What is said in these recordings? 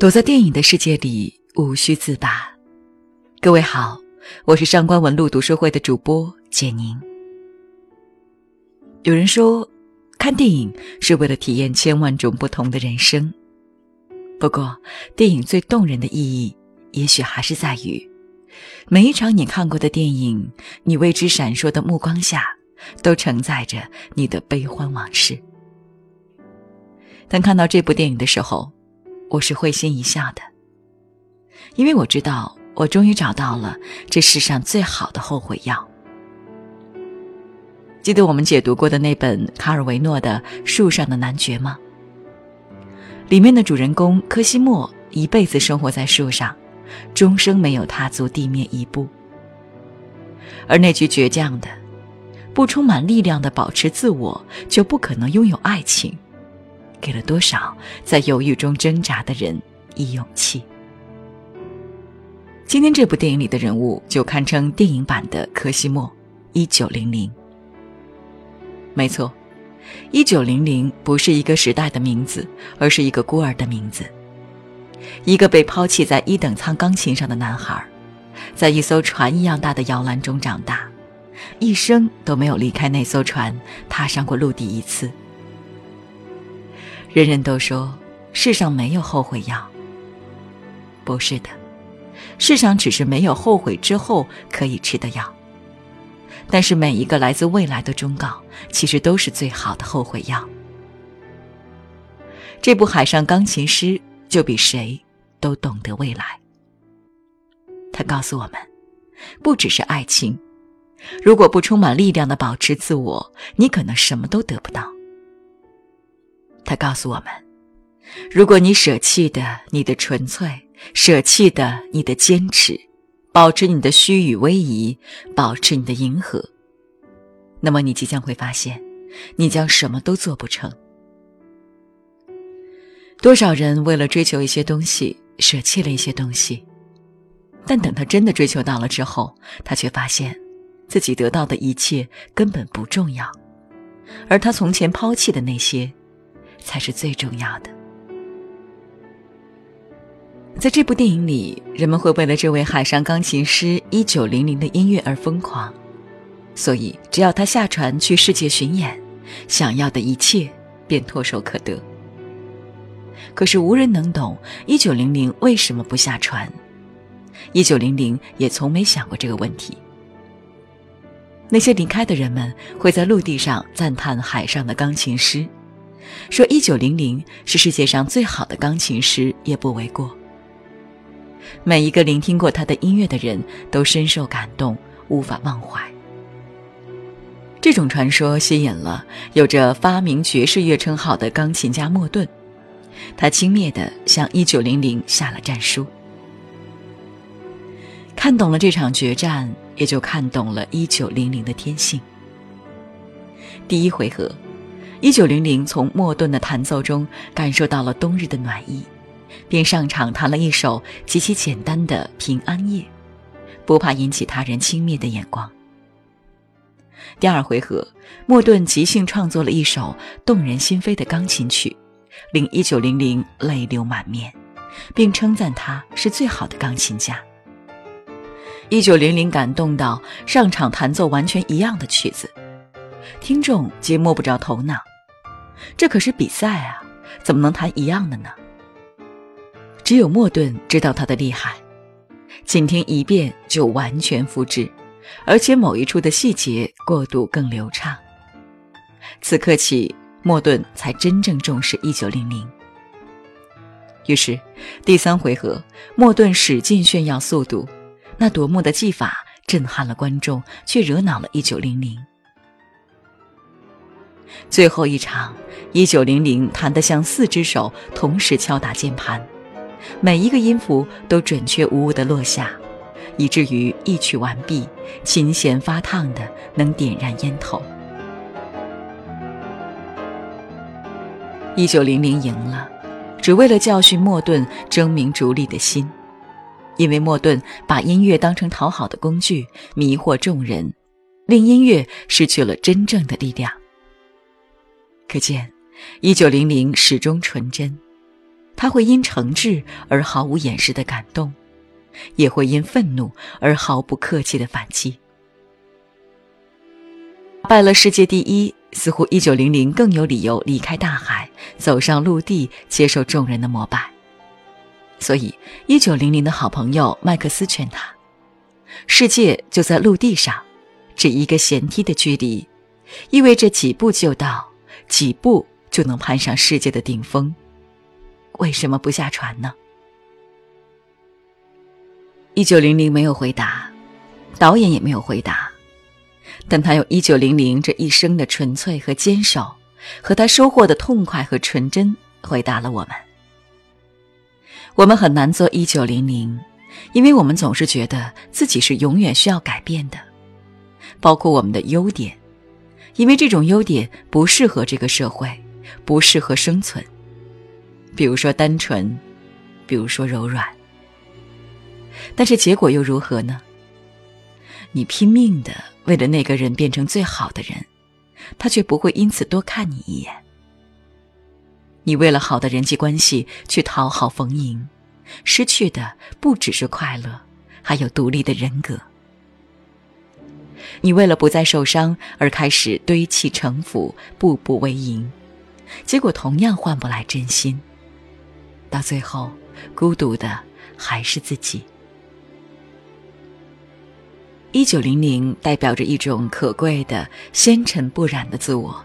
躲在电影的世界里，无需自拔。各位好，我是上官文路读书会的主播简宁。有人说，看电影是为了体验千万种不同的人生。不过，电影最动人的意义，也许还是在于，每一场你看过的电影，你为之闪烁的目光下，都承载着你的悲欢往事。当看到这部电影的时候，我是会心一笑的，因为我知道我终于找到了这世上最好的后悔药。记得我们解读过的那本卡尔维诺的《树上的男爵》吗？里面的主人公科西莫一辈子生活在树上，终生没有踏足地面一步。而那句倔强的、不充满力量的保持自我，就不可能拥有爱情。给了多少在犹豫中挣扎的人以勇气？今天这部电影里的人物就堪称电影版的柯西莫，一九零零。没错，一九零零不是一个时代的名字，而是一个孤儿的名字。一个被抛弃在一等舱钢琴上的男孩，在一艘船一样大的摇篮中长大，一生都没有离开那艘船，踏上过陆地一次。人人都说世上没有后悔药，不是的，世上只是没有后悔之后可以吃的药。但是每一个来自未来的忠告，其实都是最好的后悔药。这部《海上钢琴师》就比谁都懂得未来。他告诉我们，不只是爱情，如果不充满力量的保持自我，你可能什么都得不到。他告诉我们：如果你舍弃的你的纯粹，舍弃的你的坚持，保持你的虚与委蛇，保持你的迎合，那么你即将会发现，你将什么都做不成。多少人为了追求一些东西，舍弃了一些东西，但等他真的追求到了之后，他却发现，自己得到的一切根本不重要，而他从前抛弃的那些。才是最重要的。在这部电影里，人们会为了这位海上钢琴师一九零零的音乐而疯狂，所以只要他下船去世界巡演，想要的一切便唾手可得。可是无人能懂一九零零为什么不下船，一九零零也从没想过这个问题。那些离开的人们会在陆地上赞叹海上的钢琴师。说一九零零是世界上最好的钢琴师也不为过。每一个聆听过他的音乐的人都深受感动，无法忘怀。这种传说吸引了有着发明爵士乐称号的钢琴家莫顿，他轻蔑地向一九零零下了战书。看懂了这场决战，也就看懂了一九零零的天性。第一回合。一九零零从莫顿的弹奏中感受到了冬日的暖意，便上场弹了一首极其简单的《平安夜》，不怕引起他人轻蔑的眼光。第二回合，莫顿即兴创作了一首动人心扉的钢琴曲，令一九零零泪流满面，并称赞他是最好的钢琴家。一九零零感动到上场弹奏完全一样的曲子，听众皆摸不着头脑。这可是比赛啊，怎么能弹一样的呢？只有莫顿知道他的厉害，仅听一遍就完全复制，而且某一处的细节过渡更流畅。此刻起，莫顿才真正重视一九零零。于是，第三回合，莫顿使劲炫耀速度，那夺目的技法震撼了观众，却惹恼了一九零零。最后一场，一九零零弹得像四只手同时敲打键盘，每一个音符都准确无误地落下，以至于一曲完毕，琴弦发烫的能点燃烟头。一九零零赢了，只为了教训莫顿争名逐利的心，因为莫顿把音乐当成讨好的工具，迷惑众人，令音乐失去了真正的力量。可见，一九零零始终纯真，他会因诚挚而毫无掩饰的感动，也会因愤怒而毫不客气的反击。拜了世界第一，似乎一九零零更有理由离开大海，走上陆地，接受众人的膜拜。所以，一九零零的好朋友麦克斯劝他：“世界就在陆地上，只一个舷梯的距离，意味着几步就到，几步就能攀上世界的顶峰。为什么不下船呢？”一九零零没有回答，导演也没有回答。但他用一九零零这一生的纯粹和坚守，和他收获的痛快和纯真，回答了我们。我们很难做一九零零，因为我们总是觉得自己是永远需要改变的，包括我们的优点，因为这种优点不适合这个社会，不适合生存。比如说单纯，比如说柔软。但是结果又如何呢？你拼命的。为了那个人变成最好的人，他却不会因此多看你一眼。你为了好的人际关系去讨好逢迎，失去的不只是快乐，还有独立的人格。你为了不再受伤而开始堆砌城府，步步为营，结果同样换不来真心。到最后，孤独的还是自己。一九零零代表着一种可贵的纤尘不染的自我，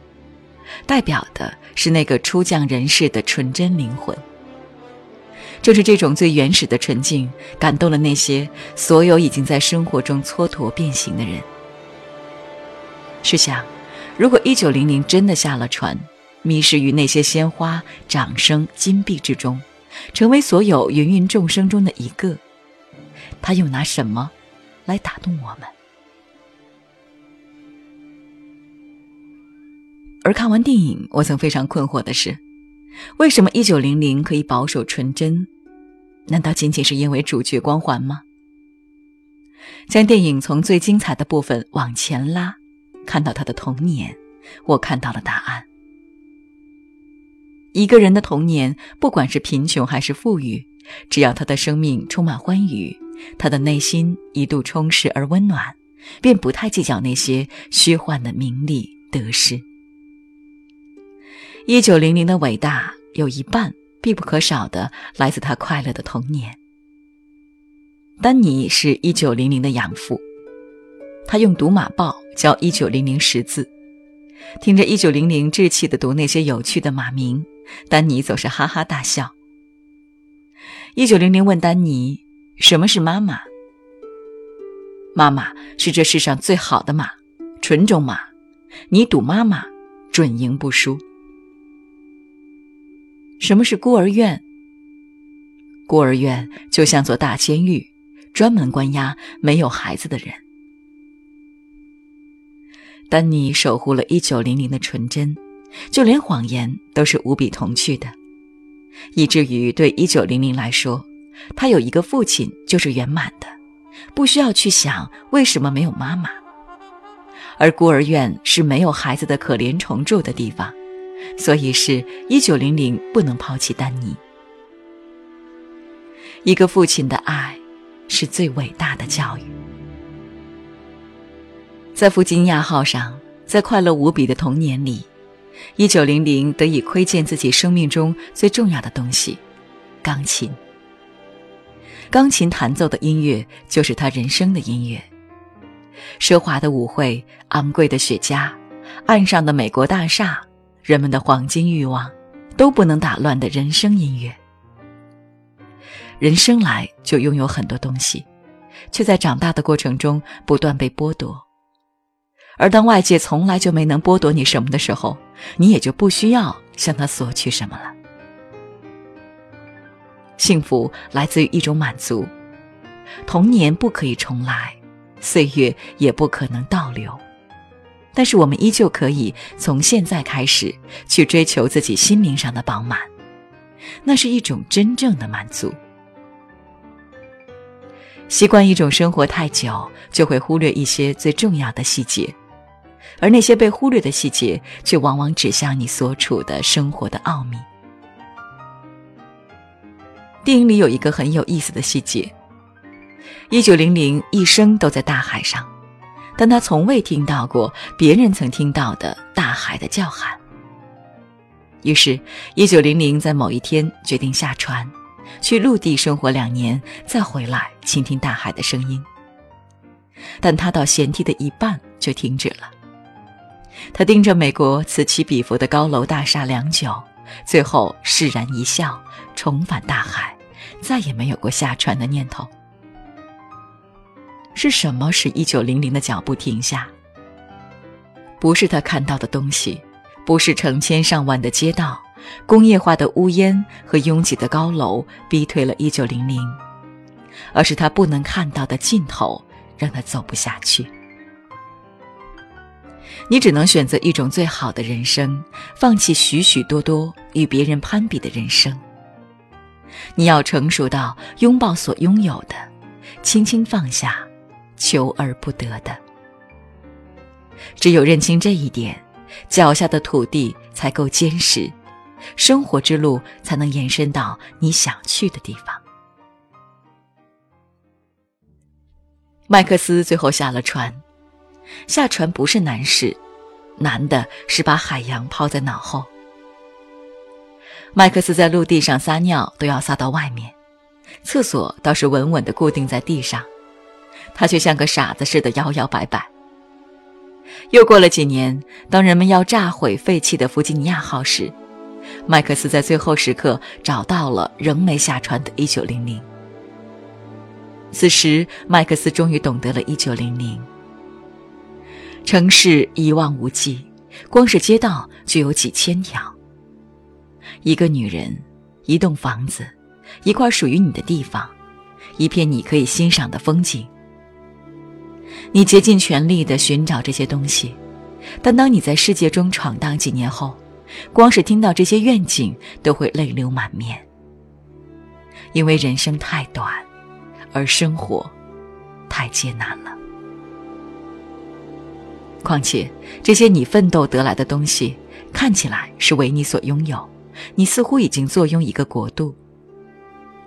代表的是那个初降人世的纯真灵魂。正是这种最原始的纯净，感动了那些所有已经在生活中蹉跎变形的人。试想，如果一九零零真的下了船，迷失于那些鲜花、掌声、金币之中，成为所有芸芸众生中的一个，他又拿什么？来打动我们。而看完电影，我曾非常困惑的是，为什么一九零零可以保守纯真？难道仅仅是因为主角光环吗？将电影从最精彩的部分往前拉，看到他的童年，我看到了答案。一个人的童年，不管是贫穷还是富裕，只要他的生命充满欢愉。他的内心一度充实而温暖，便不太计较那些虚幻的名利得失。一九零零的伟大有一半必不可少的来自他快乐的童年。丹尼是一九零零的养父，他用读马报教一九零零识字，听着一九零零稚气的读那些有趣的马名，丹尼总是哈哈大笑。一九零零问丹尼。什么是妈妈？妈妈是这世上最好的马，纯种马。你赌妈妈，准赢不输。什么是孤儿院？孤儿院就像座大监狱，专门关押没有孩子的人。丹尼守护了一九零零的纯真，就连谎言都是无比童趣的，以至于对一九零零来说。他有一个父亲就是圆满的，不需要去想为什么没有妈妈。而孤儿院是没有孩子的可怜虫住的地方，所以是一九零零不能抛弃丹尼。一个父亲的爱是最伟大的教育。在弗吉尼亚号上，在快乐无比的童年里，一九零零得以窥见自己生命中最重要的东西——钢琴。钢琴弹奏的音乐就是他人生的音乐。奢华的舞会、昂贵的雪茄、岸上的美国大厦、人们的黄金欲望，都不能打乱的人生音乐。人生来就拥有很多东西，却在长大的过程中不断被剥夺。而当外界从来就没能剥夺你什么的时候，你也就不需要向他索取什么了。幸福来自于一种满足，童年不可以重来，岁月也不可能倒流，但是我们依旧可以从现在开始去追求自己心灵上的饱满，那是一种真正的满足。习惯一种生活太久，就会忽略一些最重要的细节，而那些被忽略的细节，却往往指向你所处的生活的奥秘。电影里有一个很有意思的细节：一九零零一生都在大海上，但他从未听到过别人曾听到的大海的叫喊。于是，一九零零在某一天决定下船，去陆地生活两年，再回来倾听大海的声音。但他到舷梯的一半就停止了。他盯着美国此起彼伏的高楼大厦良久，最后释然一笑，重返大海，再也没有过下船的念头。是什么使一九零零的脚步停下？不是他看到的东西。不是成千上万的街道、工业化的乌烟和拥挤的高楼逼退了一九零零，而是他不能看到的尽头让他走不下去。你只能选择一种最好的人生，放弃许许多多与别人攀比的人生。你要成熟到拥抱所拥有的，轻轻放下求而不得的。只有认清这一点。脚下的土地才够坚实，生活之路才能延伸到你想去的地方。麦克斯最后下了船，下船不是难事，难的是把海洋抛在脑后。麦克斯在陆地上撒尿都要撒到外面，厕所倒是稳稳地固定在地上，他却像个傻子似的摇摇摆摆。又过了几年，当人们要炸毁废弃的弗吉尼亚号时，麦克斯在最后时刻找到了仍没下船的1900。此时，麦克斯终于懂得了1900。城市一望无际，光是街道就有几千条。一个女人，一栋房子，一块属于你的地方，一片你可以欣赏的风景。你竭尽全力地寻找这些东西，但当你在世界中闯荡几年后，光是听到这些愿景都会泪流满面。因为人生太短，而生活太艰难了。况且这些你奋斗得来的东西，看起来是为你所拥有，你似乎已经坐拥一个国度。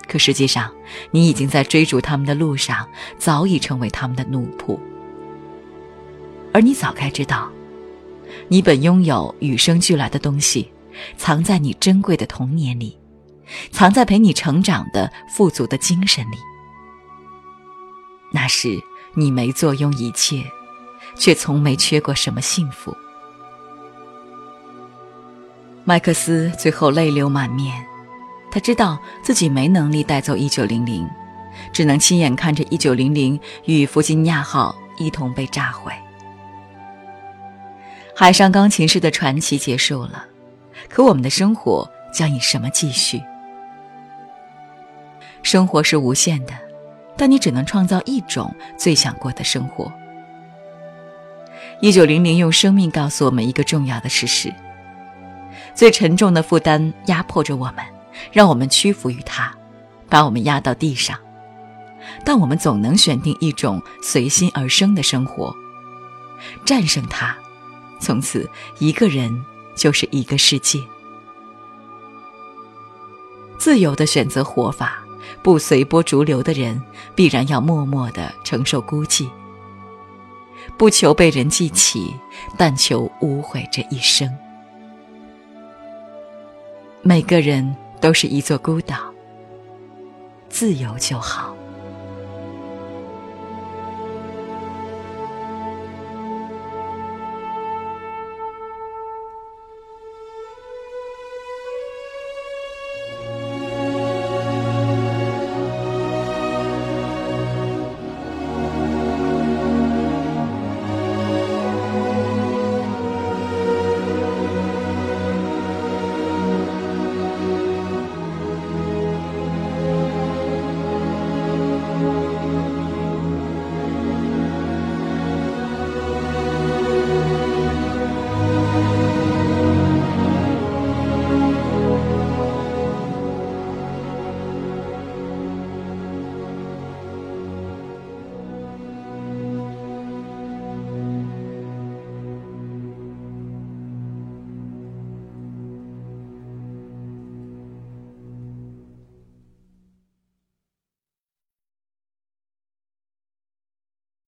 可实际上，你已经在追逐他们的路上，早已成为他们的奴仆。而你早该知道，你本拥有与生俱来的东西，藏在你珍贵的童年里，藏在陪你成长的富足的精神里。那时你没坐拥一切，却从没缺过什么幸福。麦克斯最后泪流满面，他知道自己没能力带走一九零零，只能亲眼看着一九零零与弗吉尼亚号一同被炸毁。海上钢琴师的传奇结束了，可我们的生活将以什么继续？生活是无限的，但你只能创造一种最想过的生活。一九零零用生命告诉我们一个重要的事实：最沉重的负担压迫着我们，让我们屈服于它，把我们压到地上。但我们总能选定一种随心而生的生活，战胜它。从此，一个人就是一个世界。自由的选择活法，不随波逐流的人，必然要默默的承受孤寂。不求被人记起，但求无悔这一生。每个人都是一座孤岛，自由就好。